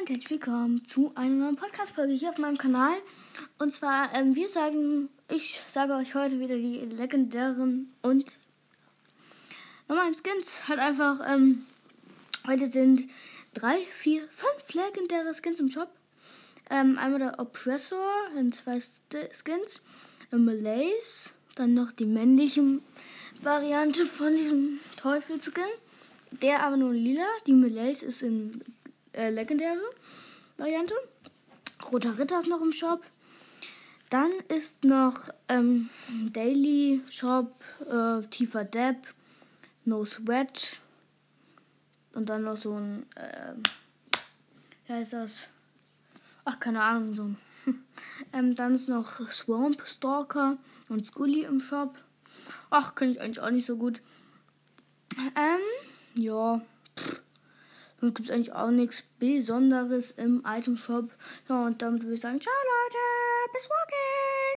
und herzlich willkommen zu einer neuen Podcast-Folge hier auf meinem Kanal. Und zwar, ähm, wir sagen, ich sage euch heute wieder die legendären und normalen Skins. Halt einfach, ähm, heute sind drei, vier, fünf legendäre Skins im Shop. Ähm, einmal der Oppressor in zwei Skins, Malays, dann noch die männliche Variante von diesem Teufelskin. Der aber nur lila. Die Malays ist in äh, legendäre Variante. Roter Ritter ist noch im Shop. Dann ist noch ähm, Daily Shop, äh, Tiefer Depp, No Sweat und dann noch so ein, äh, wie heißt das? Ach, keine Ahnung, so. ähm, dann ist noch Swamp Stalker und Scully im Shop. Ach, kann ich eigentlich auch nicht so gut. Ähm, ja. Sonst gibt es eigentlich auch nichts Besonderes im Item Shop. Ja, und damit würde ich sagen, ciao Leute, bis morgen.